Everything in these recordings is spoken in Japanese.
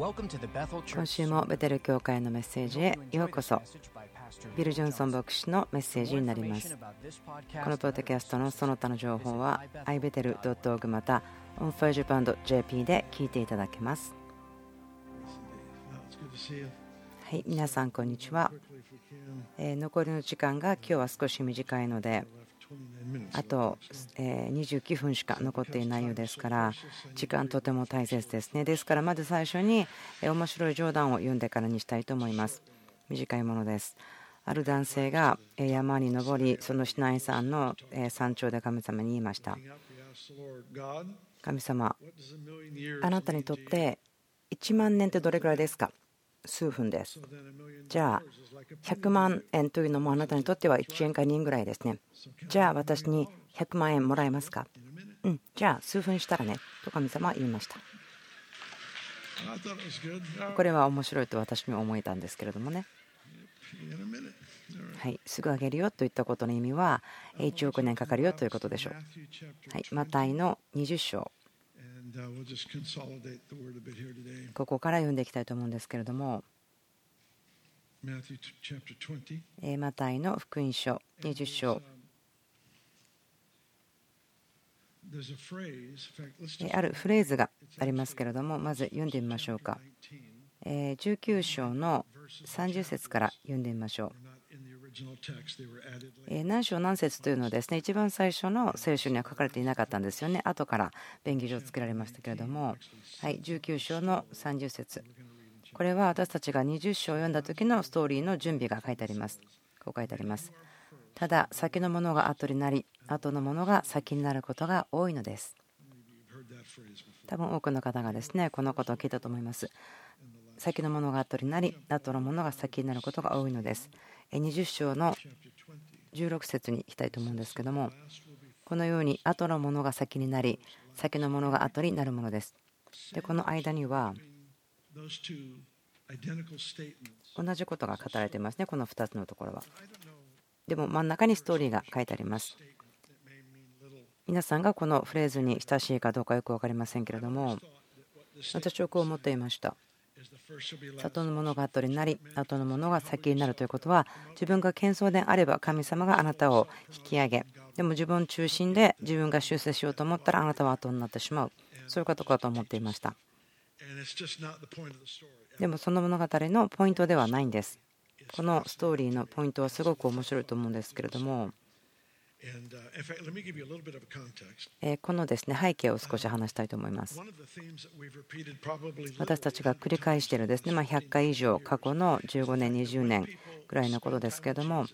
今週もベテル教会のメッセージへようこそ。ビル・ジョンソン牧師のメッセージになります。このポッドキャストのその他の情報は ibetel.org また onfirejapan.jp で聞いていただけます。はい皆さんこんにちは、え残りの時間が今日は少し短いのであと29分しか残っていないようですから時間とても大切ですね。ですからまず最初に面白い冗談を読んでからにしたいと思います。短いものです。ある男性が山に登りその市内山の山頂で神様に言いました。神様あなたにとって1万年ってどれくらいですか？数分です。じゃあ、100万円というのもあなたにとっては1円か2円ぐらいですね。じゃあ、私に100万円もらえますか？うん、じゃあ、数分したらね、と神様は言いました。これは面白いと私も思えたんですけれどもね。はい、すぐあげるよといったことの意味は1億年かかるよということでしょう。はい、マタイの20章ここから読んでいきたいと思うんですけれども、マタイの福音書20章。あるフレーズがありますけれども、まず読んでみましょうか。19章の30節から読んでみましょう。何章何節というのはですね一番最初の聖書には書かれていなかったんですよね。後から便宜上作られましたけれども。はい19章の30節。これは私たちが20章を読んだ時のストーリーの準備が書いてあります。こう書いてあります。ただ先のものが後になり後のものが先になることが多いのです。多分多くの方がですねこのことを聞いたと思います先のものが後になり後のものが先になることが多いのです。20章の16節にいきたいと思うんですけどもこのように後のものが先になり先のものが後になるものです。でこの間には同じことが語られていますねこの2つのところは。でも真ん中にストーリーが書いてあります。皆さんがこのフレーズに親しいかどうかよく分かりませんけれども私はこう思っていました。里のものが後になり後のものが先になるということは自分が謙遜であれば神様があなたを引き上げでも自分中心で自分が修正しようと思ったらあなたは後になってしまう。そういうことかと思っていました。でもその物語のポイントではないんです。このストーリーのポイントはすごく面白いと思うんですけれどもこのですね背景を少し話したいと思います。私たちが繰り返しているですね、ま100回以上過去の15年、20年ぐらいのことですけれども、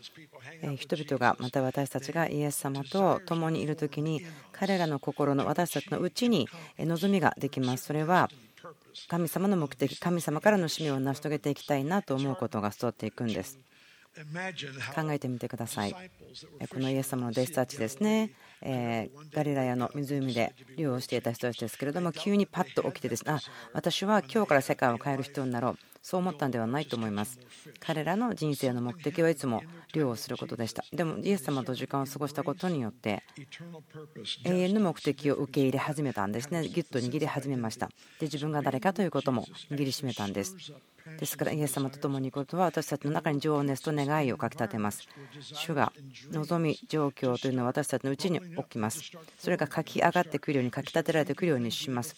人々がまた私たちがイエス様と共にいる時に彼らの心の私たちのうちに望みができます。それは神様の目的、神様からの使命を成し遂げていきたいなと思うことが育っていくんです。考えてみてください。このイエス様の弟子たちですね、ガリラヤの湖で漁をしていた人たちですけれども、急にパッと起きてですね、あ私は今日から世界を変える人になろう、そう思ったんではないと思います。彼らの人生の目的はいつも漁をすることでした。でも、イエス様と時間を過ごしたことによって、永遠の目的を受け入れ始めたんですね、ぎゅっと握り始めました。で、自分が誰かということも握りしめたんです。ですからイエス様と共に行くことは私たちの中に情熱と願いをかきたてます。主が望み状況というのは私たちのうちに起きます。それが書き上がってくるように書き立てられてくるようにします。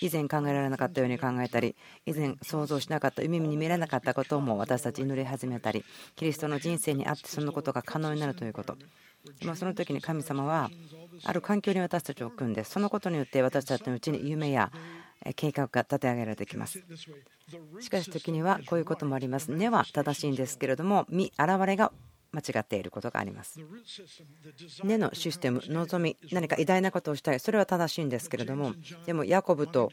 以前考えられなかったように考えたり以前想像しなかった夢に見れなかったことも私たち祈り始めたりキリストの人生にあってそのことが可能になるということ。その時に神様はある環境に私たちを置くんです。そのことによって私たちのうちに夢や計画が立て上げられてきます。しかし時にはこういうこともあります。根は正しいんですけれども見現れが間違っていることがあります。根のシステム望み何か偉大なことをしたい。それは正しいんですけれどもでもヤコブと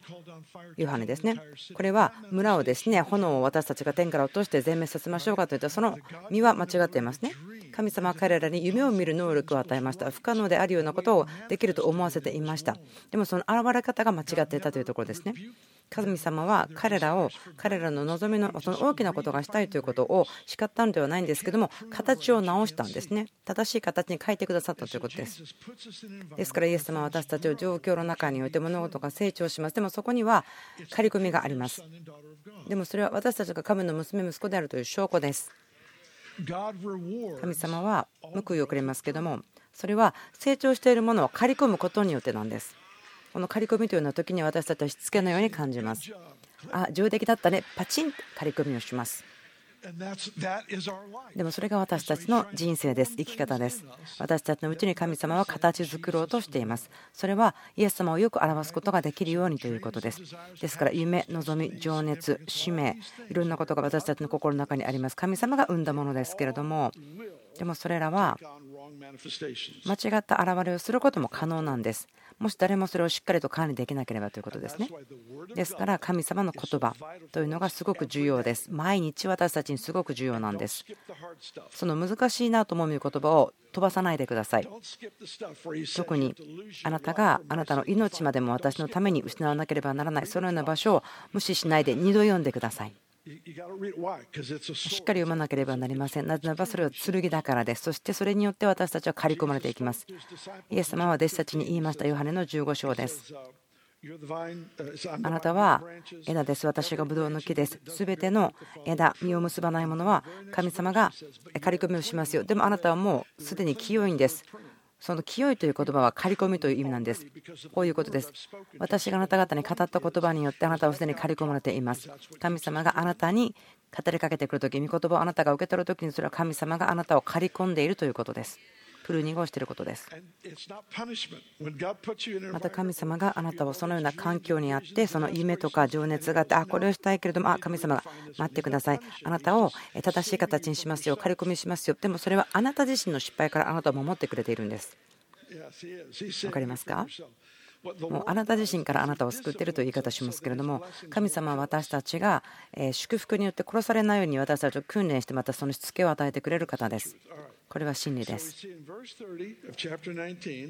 ヨハネですね。これは村をですね炎を私たちが天から落として全滅させましょうかといったその身は間違っていますね。神様は彼らに夢を見る能力を与えました。不可能であるようなことをできると思わせていました。でもその現れ方が間違っていたというところですね。神様は彼らを彼らの望みのその大きなことがしたいということを叱ったのではないんですけども形を直したんですね。正しい形に変えてくださったということです。ですからイエス様は私たちを状況の中において物事が成長します。でもそこには刈り込みがあります。でもそれは私たちが神の娘息子であるという証拠です。神様は報いをくれますけどもそれは成長しているものを刈り込むことによってなんです。この刈り込みというような時に私たちはしつけのように感じます。あ上出来だったね。パチンと刈り込みをします。でもそれが私たちの人生です。生き方です。私たちのうちに神様は形作ろうとしています。それはイエス様をよく表すことができるようにということです。ですから夢望み情熱使命いろんなことが私たちの心の中にあります。神様が生んだものですけれどもでもそれらは間違った現れをすることも可能なんですもし誰もそれをしっかりと管理できなければということですね。ですから神様の言葉というのがすごく重要です。毎日私たちにすごく重要なんです。その難しいなと思う言葉を飛ばさないでください。特にあなたがあなたの命までも私のために失わなければならないそのような場所を無視しないで2度読んでください。しっかり読まなければなりません。なぜならばそれは剣だからです。そしてそれによって私たちは刈り込まれていきます。イエス様は弟子たちに言いました。ヨハネの15章です。あなたは枝です。私がブドウの木です。すべての枝、実を結ばないものは神様が刈り込みをしますよ。でもあなたはもうすでに清いんです。その清いという言葉は刈り込みという意味なんです。こういうことです。私があなた方に語った言葉によってあなたはすでに刈り込まれています。神様があなたに語りかけてくるとき、御言葉をあなたが受け取るときにそれは神様があなたを刈り込んでいるということです。プルーニングをしていることです。また神様があなたをそのような環境にあってその夢とか情熱があってあこれをしたいけれどもあ神様が待ってください。あなたを正しい形にしますよ刈り込みしますよ。でもそれはあなた自身の失敗からあなたを守ってくれているんです。分かりますか？もうあなた自身からあなたを救っているという言い方をしますけれども神様は私たちが祝福によって殺されないように私たちを訓練してまたそのしつけを与えてくれる方です。これは真理です。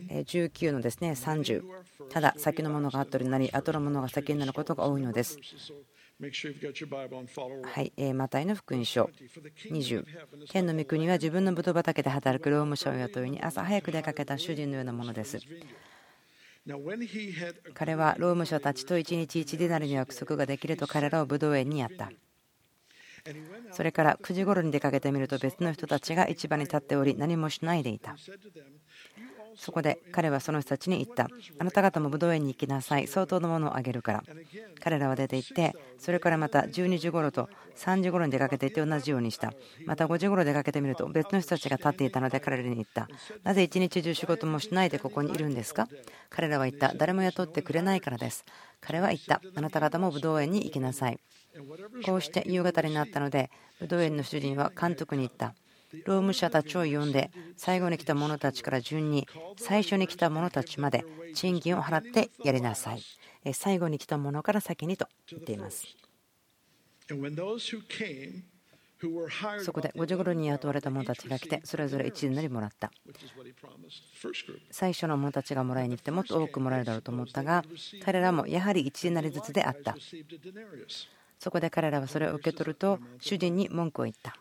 19のですね30ただ先のものが後になり後のものが先になることが多いのです。はい、えマタイの福音書20天の御国は自分のブドウ畑で働く労務者を雇いに朝早く出かけた主人のようなものです。彼は労務者たちと1日1ディナルの約束ができると彼らをブドウ園にやった。それから9時頃に出かけてみると別の人たちが市場に立っており何もしないでいた。そこで彼はその人たちに言った。あなた方も武道園に行きなさい。相当のものをあげるから。彼らは出て行って、それからまた12時ごろと3時ごろに出かけていって同じようにした。また5時ごろ出かけてみると別の人たちが立っていたので彼らに言った。なぜ一日中仕事もしないでここにいるんですか？彼らは言った。誰も雇ってくれないからです。彼は言った。あなた方も武道園に行きなさい。こうして夕方になったので、武道園の主人は監督に言った。労務者たちを呼んで最後に来た者たちから順に最初に来た者たちまで賃金を払ってやりなさい。最後に来た者から先にと言っています。そこで5時ごろに雇われた者たちが来てそれぞれ1なりもらった。最初の者たちがもらいに来てもっと多くもらえるだろうと思ったが彼らもやはり1なりずつであったそこで彼らはそれを受け取ると主人に文句を言った。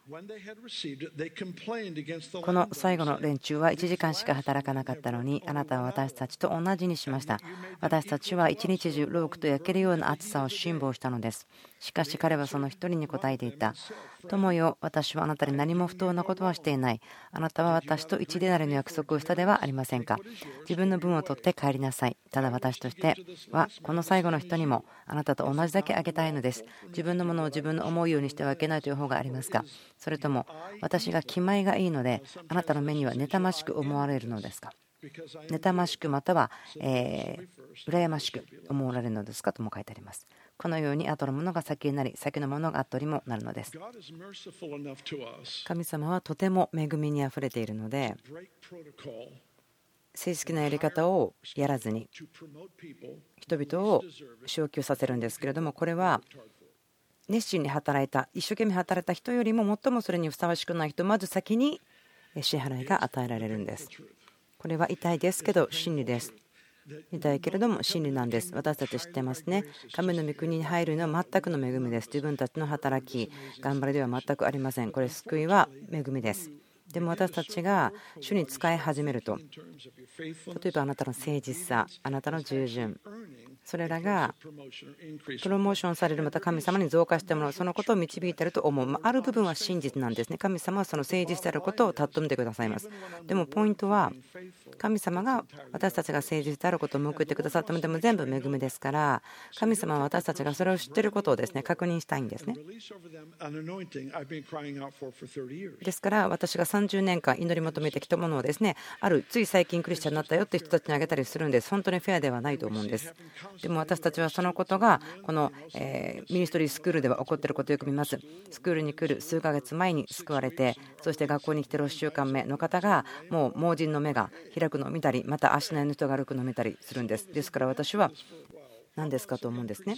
この最後の連中は1時間しか働かなかったのにあなたは私たちと同じにしました。私たちは一日中ロークと焼けるような暑さを辛抱したのです。しかし彼はその一人に答えていた。友よ、私はあなたに何も不当なことはしていない。あなたは私と一デナリの約束をしたではありませんか。自分の分を取って帰りなさい。ただ私としては、この最後の人にもあなたと同じだけあげたいのです。自分のものを自分の思うようにしてはいけないという方がありますか。それとも、私が気前がいいので、あなたの目には妬ましく思われるのですか。妬ましくまたは、えー、羨ましく思われるのですか？とも書いてあります。このように後のものが先になり先のものが後にもなるのです神様はとても恵みにあふれているので正式なやり方をやらずに人々を昇給させるんですけれどもこれは熱心に働いた一生懸命働いた人よりも最もそれにふさわしくない人まず先に支払いが与えられるんです。これは痛いですけど真理です。痛いけれども真理なんです。私たち知ってますね。神の御国に入るのは全くの恵みです。自分たちの働き、頑張りでは全くありません。これ、救いは恵みです。でも私たちが主に使い始めると例えばあなたの誠実さあなたの従順それらがプロモーションされるまた神様に増加してもらうそのことを導いていると思う。ある部分は真実なんですね。神様はその誠実であることを尊んでくださいます。でもポイントは神様が私たちが誠実であることを報いてくださったのでも全部恵みですから神様は私たちがそれを知っていることをですね確認したいんですね。ですから私が30年間祈り求めてきたものをですねあるつい最近クリスチャンになったよって人たちにあげたりするんです本当にフェアではないと思うんですでも私たちはそのことがこのミニストリースクールでは起こっていることをよく見ます。スクールに来る数ヶ月前に救われてそして学校に来て6週間目の方がもう盲人の目が開くのを見たりまた足の人が歩くのを見たりするんです。ですから私は何ですかと思うんですね。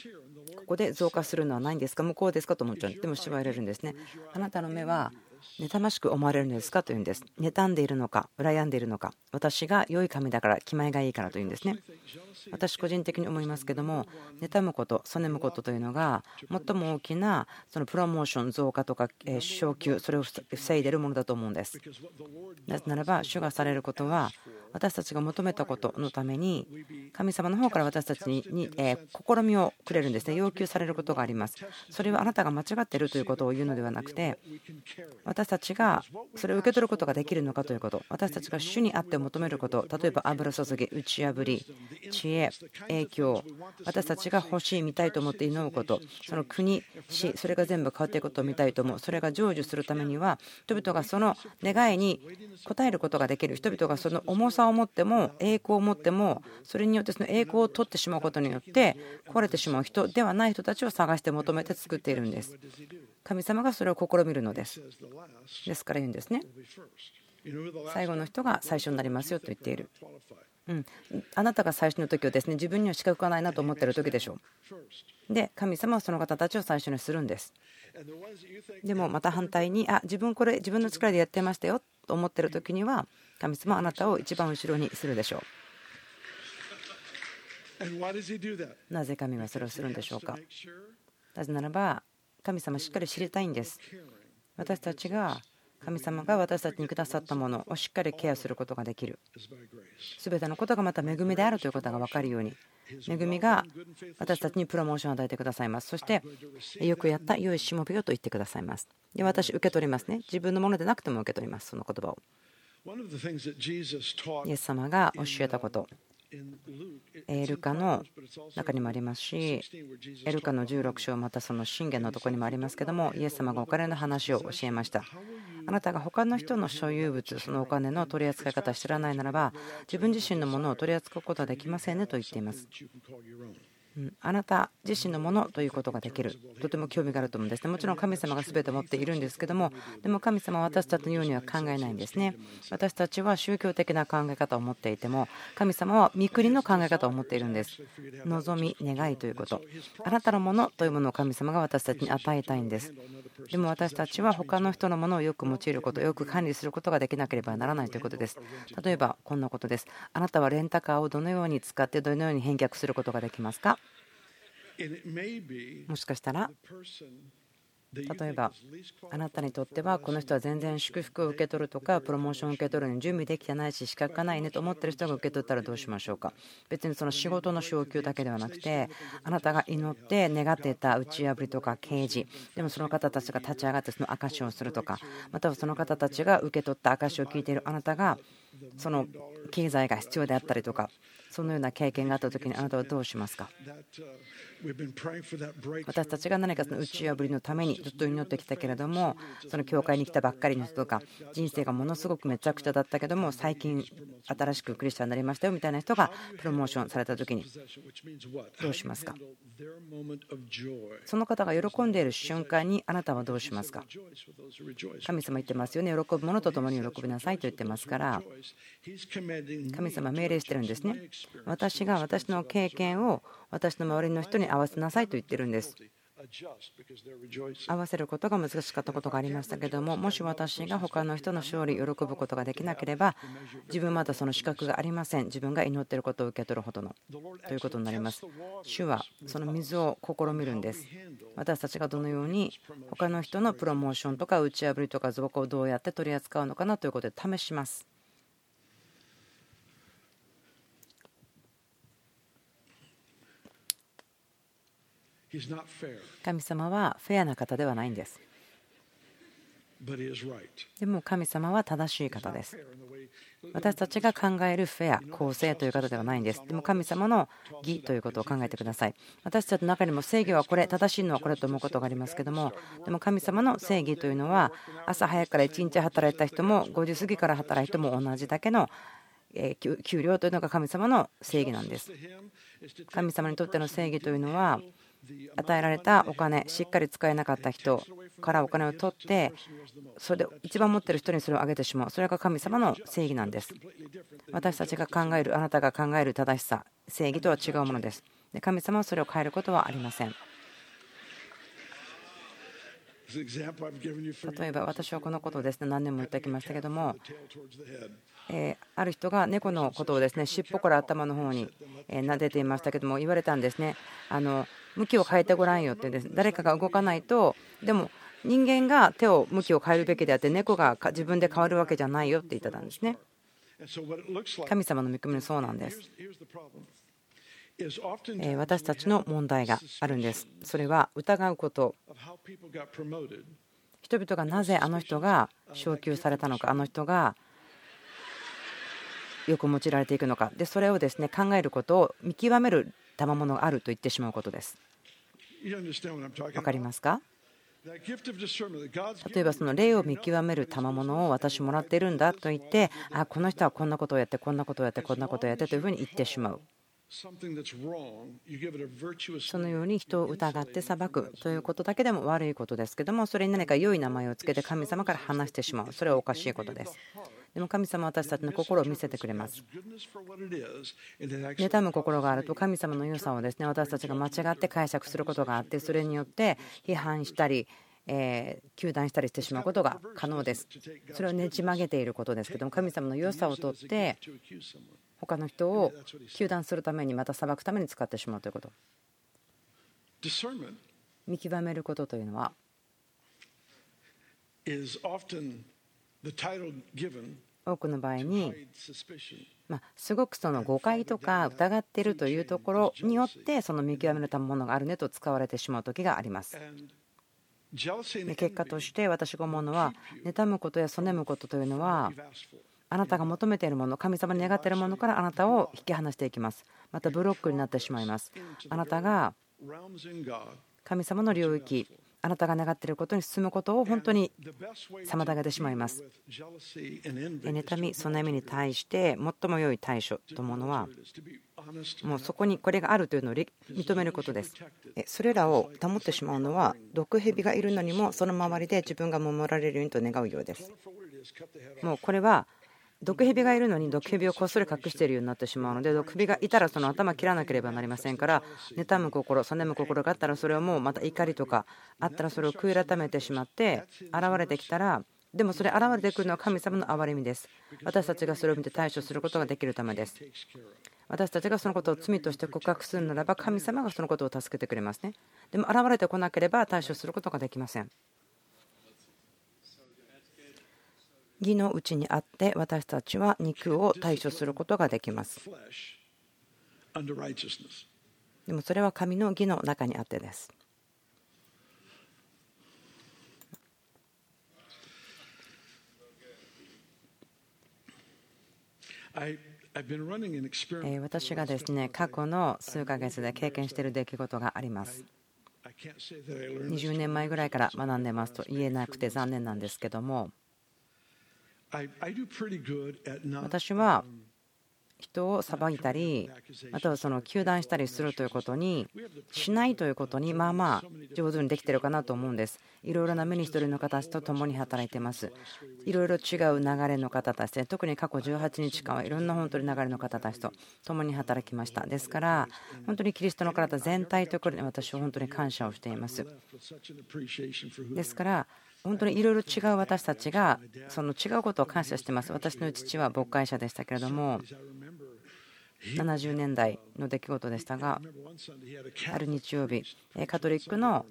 ここで増加するのはないんですか？向こうですか？と思っちゃう。でも縛られるんですね。あなたの目は妬ましく思われるのですかというんです。妬んでいるのか羨んでいるのか。私が良い神だから気前がいいからというんですね。私個人的に思いますけども妬むことそねむことというのが最も大きなそのプロモーション増加とか昇給それを防いでいるものだと思うんです。なぜならば主がされることは私たちが求めたことのために神様の方から私たちに試みをくれるんですね。要求されることがあります。それはあなたが間違っているということを言うのではなくて私たちがそれを受け取ることができるのかということ。私たちが主にあって求めること。例えば油注ぎ打ち破り知恵影響。私たちが欲しい見たいと思って祈ること。その国死それが全部変わっていくことを見たいと思う。それが成就するためには人々がその願いに応えることができる。人々がその重さをを持っても栄光を持ってもそれによってその栄光を取ってしまうことによって壊れてしまう人ではない人たちを探して求めて作っているんです。神様がそれを試みるのです。ですから言うんですね。最後の人が最初になりますよと言っている。うん、あなたが最初の時はですね自分には資格がないなと思っている時でしょう。で神様はその方たちを最初にするんです。でもまた反対にあ自分これ自分の力でやってましたよと思ってる時には神様はあなたを一番後ろにするでしょう。なぜ神はそれをするんでしょうか？なぜならば神様しっかり知りたいんです。私たちが神様が私たちにくださったものをしっかりケアすることができる。すべてのことがまた恵みであるということが分かるように、恵みが私たちにプロモーションを与えてくださいます。そして、よくやった良いしもべよと言ってくださいます。で、私、受け取りますね。自分のものでなくても受け取ります、その言葉を。イエス様が教えたこと。エルカの中にもありますし、エルカの16章、またその信玄のところにもありますけども、イエス様がお金の話を教えました。あなたが他の人の所有物、そのお金の取り扱い方を知らないならば、自分自身のものを取り扱うことはできませんねと言っています。あなた自身のものということができる。とても興味があると思うんですね。もちろん神様が全て持っているんですけどもでも神様は私たちのようには考えないんですね。私たちは宗教的な考え方を持っていても神様は御国の考え方を持っているんです。望み願いということ。あなたのものというものを神様が私たちに与えたいんです。でも私たちは他の人のものをよく用いることよく管理することができなければならないということです。例えばこんなことです。あなたはレンタカーをどのように使ってどのように返却することができますか？もしかしたら例えばあなたにとってはこの人は全然祝福を受け取るとかプロモーションを受け取るのに準備できてないし資格がないねと思ってる人が受け取ったらどうしましょうか。別にその仕事の昇給だけではなくてあなたが祈って願っていた打ち破りとか刑事でもその方たちが立ち上がってその証しをするとかまたはその方たちが受け取った証しを聞いているあなたがその経済が必要であったりとかそのような経験があった時にあなたはどうしますか？私たちが何かその打ち破りのためにずっと祈ってきたけれどもその教会に来たばっかりの人とか人生がものすごくめちゃくちゃだったけども最近新しくクリスチャンになりましたよみたいな人がプロモーションされた時にどうしますか？その方が喜んでいる瞬間にあなたはどうしますか？神様言ってますよね。喜ぶ者と共に喜びなさいと言ってますから神様命令してるんですね。私が私の経験を私の周りの人に合わせなさいと言ってるんです。合わせることが難しかったことがありましたけどももし私が他の人の勝利喜ぶことができなければ自分まだその資格がありません。自分が祈っていることを受け取るほどの。ということになります。主はその水を試みるんです。私たちがどのように他の人のプロモーションとか打ち破りとか増加をどうやって取り扱うのかなということで試します。神様はフェアな方ではないんです。でも神様は正しい方です。私たちが考えるフェア、公正という方ではないんです。でも神様の義ということを考えてください。私たちの中にも正義はこれ、正しいのはこれと思うことがありますけども、でも神様の正義というのは、朝早くから1日働いた人も、5時過ぎから働いても同じだけの給料というのが神様の正義なんです。神様にとっての正義というのは、与えられたお金しっかり使えなかった人からお金を取ってそれで一番持ってる人にそれをあげてしまう。それが神様の正義なんです。私たちが考えるあなたが考える正しさ正義とは違うものです。で神様はそれを変えることはありません。例えば私はこのことをですね何年も言ってきましたけどもえある人が猫のことをですね尻尾から頭の方に撫でていましたけども言われたんですね。あの向きを変えてごらんよってです誰かが動かないとでも人間が手を向きを変えるべきであって猫が自分で変わるわけじゃないよって言ってたんですね。神様の見込みそうなんです。私たちの問題があるんです。それは疑うこと。人々がなぜあの人が昇給されたのかあの人がよく用いられていくのか。でそれをですね考えることを見極める賜物があると言ってしまうことです。分かりますか？例えばその霊を見極める賜物を私もらっているんだと言ってあこの人はこんなことをやってこんなことをやってこんなことをやってというふうに言ってしまうそのように人を疑って裁くということだけでも悪いことですけどもそれに何か良い名前をつけて神様から話してしまう。それはおかしいことです。でも神様は私たちの心を見せてくれます。妬む心があると神様の良さをですね私たちが間違って解釈することがあってそれによって批判したりえ糾弾したりしてしまうことが可能です。それをねじ曲げていることですけども神様の良さをとって他の人を糾弾するためにまた裁くために使ってしまうということ。見極めることというのは多くの場合に、まあ、すごくその誤解とか疑っているというところによってその見極めるたものがあるねと使われてしまう時があります。結果として私が思うのは妬むことやそねむことというのはあなたが求めているもの神様に願っているものからあなたを引き離していきますまたブロックになってしまいますあなたが神様の領域あなたが願っていることに進むことを本当に妨げてしまいます。妬み、その意味に対して最も良い対処というものはもうそこにこれがあるというのを認めることです。それらを保ってしまうのは毒蛇がいるのにもその周りで自分が守られるようにと願うようです。もうこれは毒蛇がいるのに毒蛇をこっそり隠しているようになってしまうので毒蛇がいたらその頭を切らなければなりませんから妬む心そねむ心があったらそれをもうまた怒りとかあったらそれを悔い改めてしまって現れてきたらでもそれ現れてくるのは神様の憐れみです。私たちがそれを見て対処することができるためです。私たちがそのことを罪として告白するならば神様がそのことを助けてくれますね。でも現れてこなければ対処することができません。義のうちにあって私たちは肉を対処することができます。でもそれは神の義の中にあってです。私がですね過去の数ヶ月で経験している出来事があります。20年前ぐらいから学んでますと言えなくて残念なんですけども。私は人を裁いたりまたはその糾弾したりするということにしないということにまあまあ上手にできてるかなと思うんです。いろいろなミニストリーの方たちと共に働いてます。いろいろ違う流れの方たちで特に過去18日間はいろんな本当に流れの方たちと共に働きました。ですから本当にキリストの体全体ということに私は本当に感謝をしています。ですから本当にいろいろ違う私たちがその違うことを感謝してます。私の父は牧会者でしたけれども70年代の出来事でしたがある日曜日カトリックの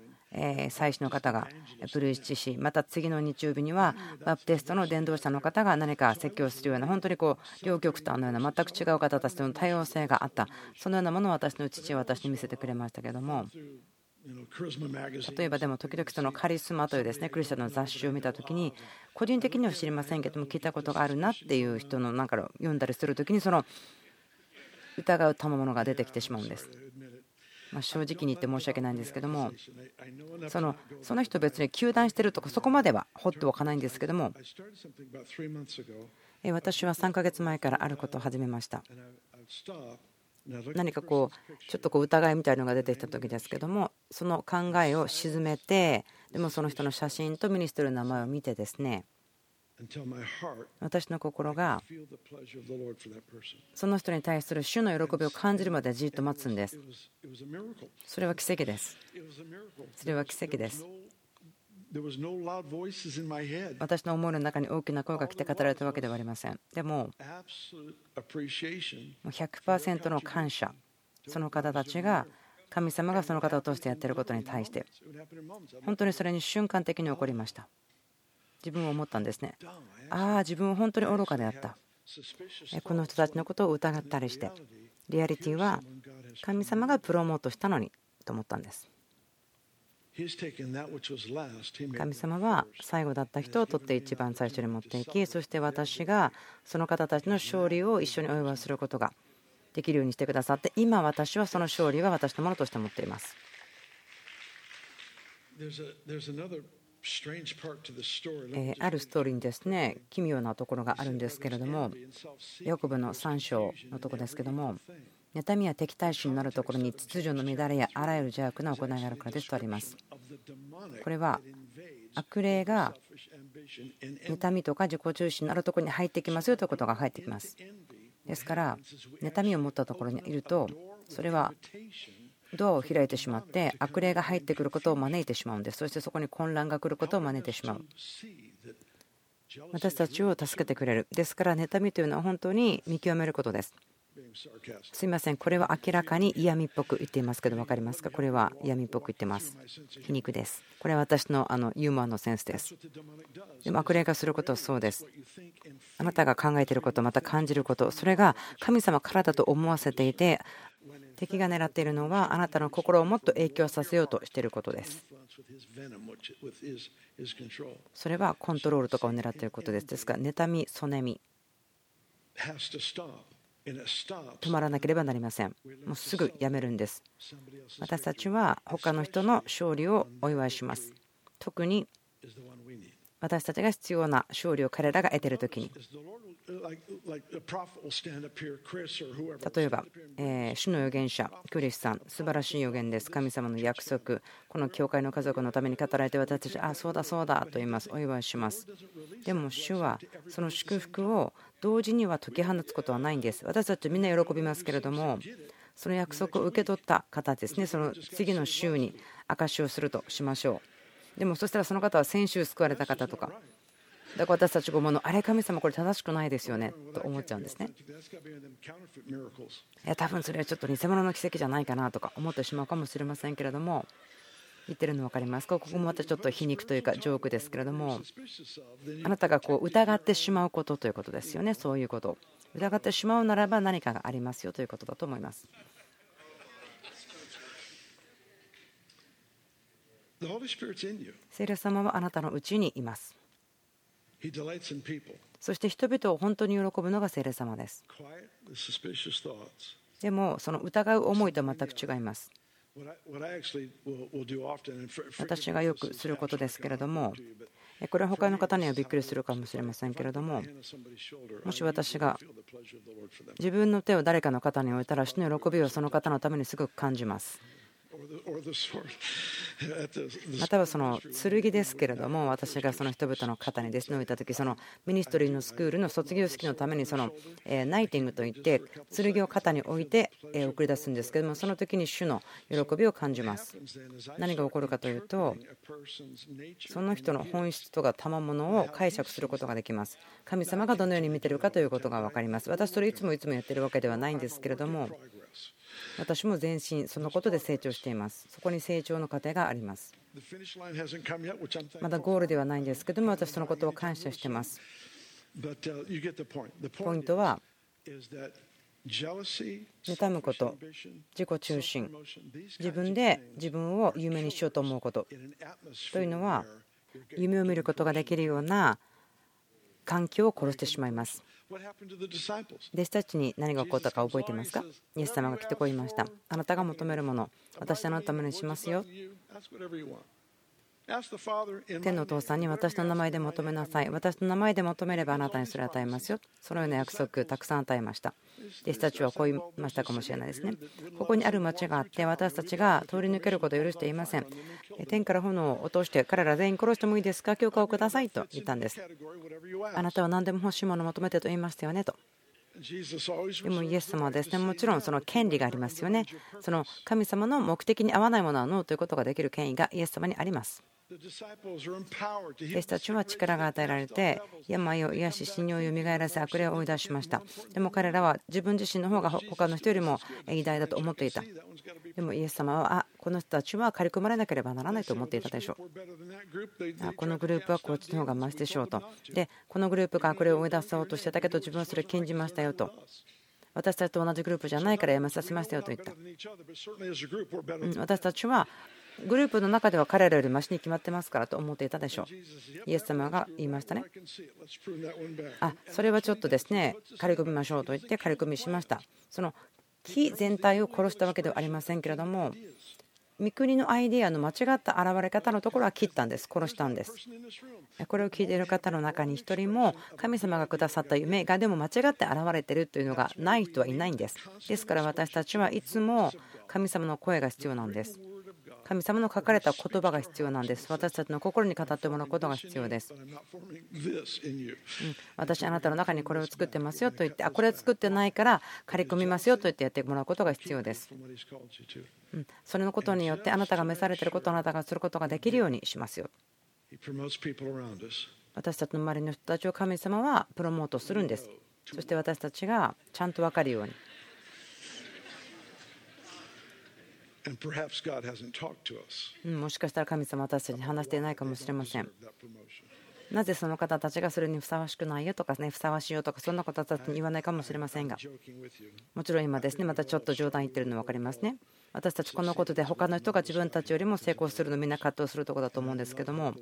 祭司の方がブルーチしまた次の日曜日にはバプテストの伝道者の方が何か説教するような本当にこう両極端のような全く違う方たちとの多様性があったそのようなものを私の父は私に見せてくれましたけれども例えばでも時々そのカリスマというですねクリスチャンの雑誌を見た時に個人的には知りませんけども聞いたことがあるなっていう人のなんか読んだりする時にその疑う賜物が出てきてしまうんです。ま正直に言って申し訳ないんですけどもそのその人別に糾弾してるとかそこまでは放っておかないんですけども私は3ヶ月前からあることを始めました。何かこうちょっとこう疑いみたいのが出てきた時ですけどもその考えを沈めてでもその人の写真とミニストリーの名前を見てですね私の心がその人に対する主の喜びを感じるまでじっと待つんです。それは奇跡です。それは奇跡です。私の思いの中に大きな声が来て語られたわけではありません。でも、100%の感謝、その方たちが神様がその方を通してやっていることに対して、本当にそれに瞬間的に起こりました。自分は思ったんですね。ああ、自分は本当に愚かであった。この人たちのことを疑ったりして、リアリティは神様がプロモートしたのにと思ったんです。神様は最後だった人を取って一番最初に持っていきそして私がその方たちの勝利を一緒にお祝いすることができるようにしてくださって今私はその勝利は私のものとして持っています。あるストーリーにですね奇妙なところがあるんですけれどもヨコブの3章のとこですけども妬みや敵対心のあるところに秩序の乱れやあらゆる邪悪な行いがあるからですとあります。これは悪霊が妬みとか自己中心のあるところに入ってきますよということが入ってきます。ですから妬みを持ったところにいるとそれはドアを開いてしまって悪霊が入ってくることを招いてしまうんですそしてそこに混乱が来ることを招いてしまう私たちを助けてくれるですから妬みというのは本当に見極めることですすみません、これは明らかに嫌味っぽく言っていますけど、分かりますか？これは嫌味っぽく言ってます。皮肉です。これは私のあのユーモアのセンスです。でも悪霊がすることはそうです。あなたが考えていること、また感じること、それが神様からだと思わせていて、敵が狙っているのはあなたの心をもっと影響させようとしていることです。それはコントロールとかを狙っていることです。ですから、妬み、そねみ。止まらなければなりません。もうすぐやめるんです。私たちは他の人の勝利をお祝いします。特に私たちが必要な勝利を彼らが得ているときに例えば、え主の預言者クリスさん素晴らしい預言です。神様の約束この教会の家族のために語られて私たちあそうだそうだと言います。お祝いします。でも主はその祝福を同時には解き放つことはないんです。私たちみんな喜びますけれどもその約束を受け取った方ですね。その次の週に証しをするとしましょう。でもそしたらその方は先週救われた方とか。だから私たちが思うのあれ神様これ正しくないですよね。と思っちゃうんですね。いや多分それはちょっと偽物の奇跡じゃないかなとか思ってしまうかもしれませんけれども言ってるの分かりますか？ここもまたちょっと皮肉というかジョークですけれどもあなたがこう疑ってしまうことということですよね。そういうこと。疑ってしまうならば何かがありますよということだと思います。聖霊様はあなたのうちにいます。そして人々を本当に喜ぶのが聖霊様です。でもその疑う思いと全く違います私がよくすることですけれどもこれは他の方にはびっくりするかもしれませんけれどももし私が自分の手を誰かの方に置いたら主の喜びをその方のためにすごく感じます。またはその剣ですけれども私がその人々の方にです。ね置いた時そのミニストリーのスクールの卒業式のためにそのナイティングといって剣を肩に置いて送り出すんですけどもその時に主の喜びを感じます。何が起こるかというとその人の本質とか賜物を解釈することができます。神様がどのように見てるかということが分かります。私それいつもいつもやってるわけではないんですけれども私も全身そのことで成長しています。そこに成長の過程があります。まだゴールではないんですけども私そのことを感謝しています。ポイントは妬むこと自己中心自分で自分を有名にしようと思うこと。というのは夢を見ることができるような環境を殺してしまいます弟子たちに何が起こったか覚えていますか？イエス様が来てこいました。あなたが求めるもの、私あなたのためにしますよ。天のお父さんに私の名前で求めなさい。私の名前で求めればあなたにそれを与えますよ。そのような約束、たくさん与えました。弟子たちはこう言いましたかもしれないですね。ここにある町があって、私たちが通り抜けることを許していません。天から炎を落として、彼ら全員殺してもいいですか？許可をくださいと言ったんです。あなたは何でも欲しいものを求めてと言いましたよねと。でもイエス様はですねもちろんその権利がありますよね。その神様の目的に合わないものはノーということができる権威がイエス様にあります。弟子たちは力が与えられて病を癒し信用を蘇らせ悪霊を追い出しましたでも彼らは自分自身の方が他の人よりも偉大だと思っていたでもイエス様はあこの人たちは刈り込まれなければならないと思っていたでしょうあこのグループはこっちの方がマシでしょうとでこのグループが悪霊を追い出そうとしてたけど自分はそれを禁じましたよと私たちと同じグループじゃないからやめさせましたよと言った私たちはグループの中では彼らよりましに決まってますからと思っていたでしょう。イエス様が言いましたね。あそれはちょっとですね、刈り込みましょうと言って刈り込みしました。その木全体を殺したわけではありませんけれども、三国のアイデアの間違った現れ方のところは切ったんです、殺したんです。これを聞いている方の中に1人も神様がくださった夢がでも間違って現れているというのがない人はいないんです。ですから私たちはいつも神様の声が必要なんです。神様の書かれた言葉が必要なんです。私たちの心に語ってもらうことが必要です。私、あなたの中にこれを作ってますよと言って、あ、これを作ってないから刈り込みますよと言ってやってもらうことが必要です。それのことによって、あなたが召されていることをあなたがすることができるようにしますよ。私たちの周りの人たちを神様はプロモートするんです。そして私たちがちゃんと分かるように。もしかしたら神様私たちに話していないかもしれません。なぜその方たちがそれにふさわしくないよとかねふさわしいよとかそんなことたちに言わないかもしれませんが。もちろん今ですねまたちょっと冗談言ってるの分かりますね。私たちこのことで他の人が自分たちよりも成功するのみんな葛藤するところだと思うんですけども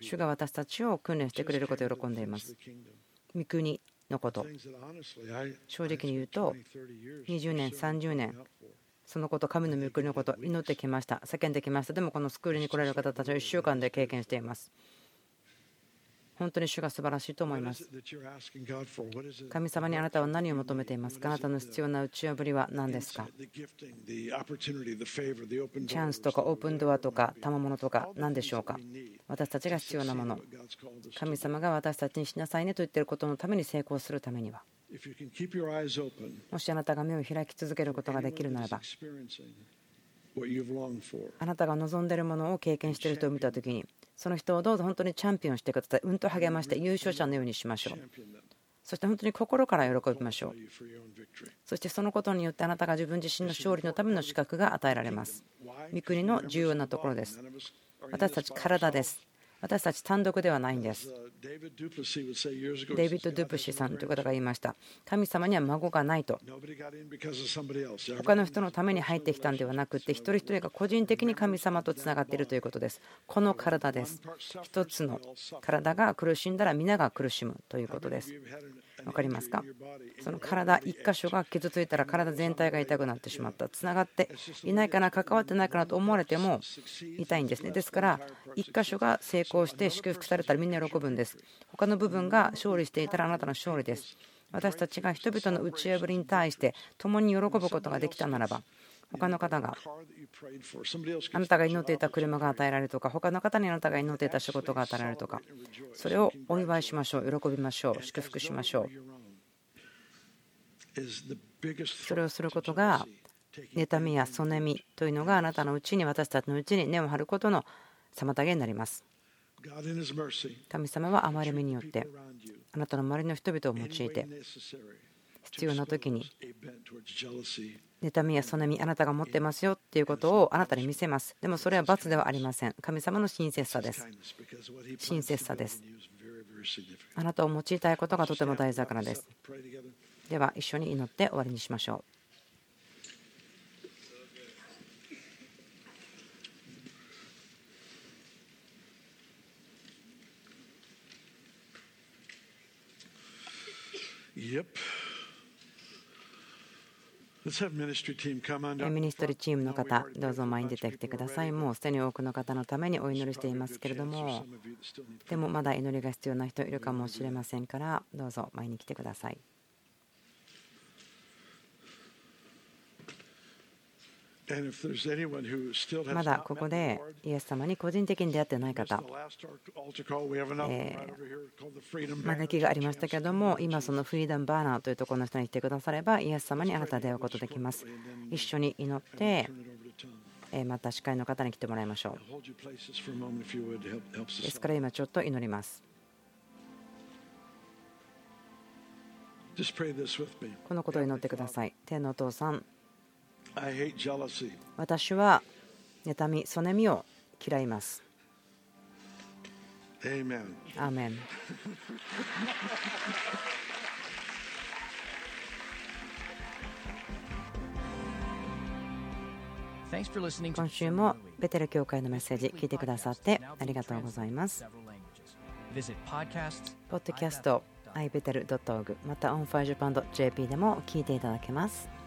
主が私たちを訓練してくれることを喜んでいます。御国のこと。正直に言うと20年30年そのこと、神の御国のこと、祈ってきました、叫んできました。でも、このスクールに来られる方たちは1週間で経験しています。本当に主が素晴らしいと思います。神様にあなたは何を求めていますか？あなたの必要な打ち破りは何ですか？チャンスとかオープンドアとか賜物とか何でしょうか？私たちが必要なもの。神様が私たちにしなさいねと言っていることのために成功するためには。もしあなたが目を開き続けることができるならば。あなたが望んでいるものを経験している人を見たときにその人をどうぞ本当にチャンピオンしてください。うんと励まして優勝者のようにしましょう。そして本当に心から喜びましょう。そしてそのことによってあなたが自分自身の勝利のための資格が与えられます。御国の重要なところです。私たち体です私たち単独ではないんです。デイビッド・ドゥプシさんという方が言いました。神様には孫がないと。他の人のために入ってきたんではなくて、一人一人が個人的に神様とつながっているということです。この体です。一つの体が苦しんだら皆が苦しむということです。分かりますか？その体1箇所が傷ついたら体全体が痛くなってしまった。つながっていないかな関わってないかなと思われても痛いんですね。ですから1箇所が成功して祝福されたらみんな喜ぶんです。他の部分が勝利していたらあなたの勝利です。私たちが人々の打ち破りに対して共に喜ぶことができたならば他の方が。あなたが祈っていた車が与えられるとか他の方にあなたが祈っていた仕事が与えられるとかそれをお祝いしましょう喜びましょう祝福しましょう。それをすることが妬みやそねみというのがあなたのうちに私たちのうちに根を張ることの妨げになります。神様は憐れみによってあなたの周りの人々を用いて必要な時に。妬みやそねみあなたが持ってますよっていうことをあなたに見せます。でもそれは罰ではありません。神様の親切さです。親切さです。あなたを用いたいことがとても大事だからです。では一緒に祈って終わりにしましょうミニストリーチームの方、どうぞ前に出てきてください。もうすでに多くの方のためにお祈りしていますけれども、でもまだ祈りが必要な人いるかもしれませんから、どうぞ前に来てください。まだここでイエス様に個人的に出会ってない方、え招きがありましたけれども、今、そのフリーダムバーナーというところの人に来てくだされば、イエス様にあなたは出会うことできます。一緒に祈って、また司会の方に来てもらいましょう。ですから今ちょっと祈ります。このことを祈ってください。天のお父さん私は妬み、そねみを嫌います。アーメン。今週もベテル教会のメッセージ聞いてくださってありがとうございます。ポッドキャスト ibetel.org また onfirejapan.jp でも聞いていただけます。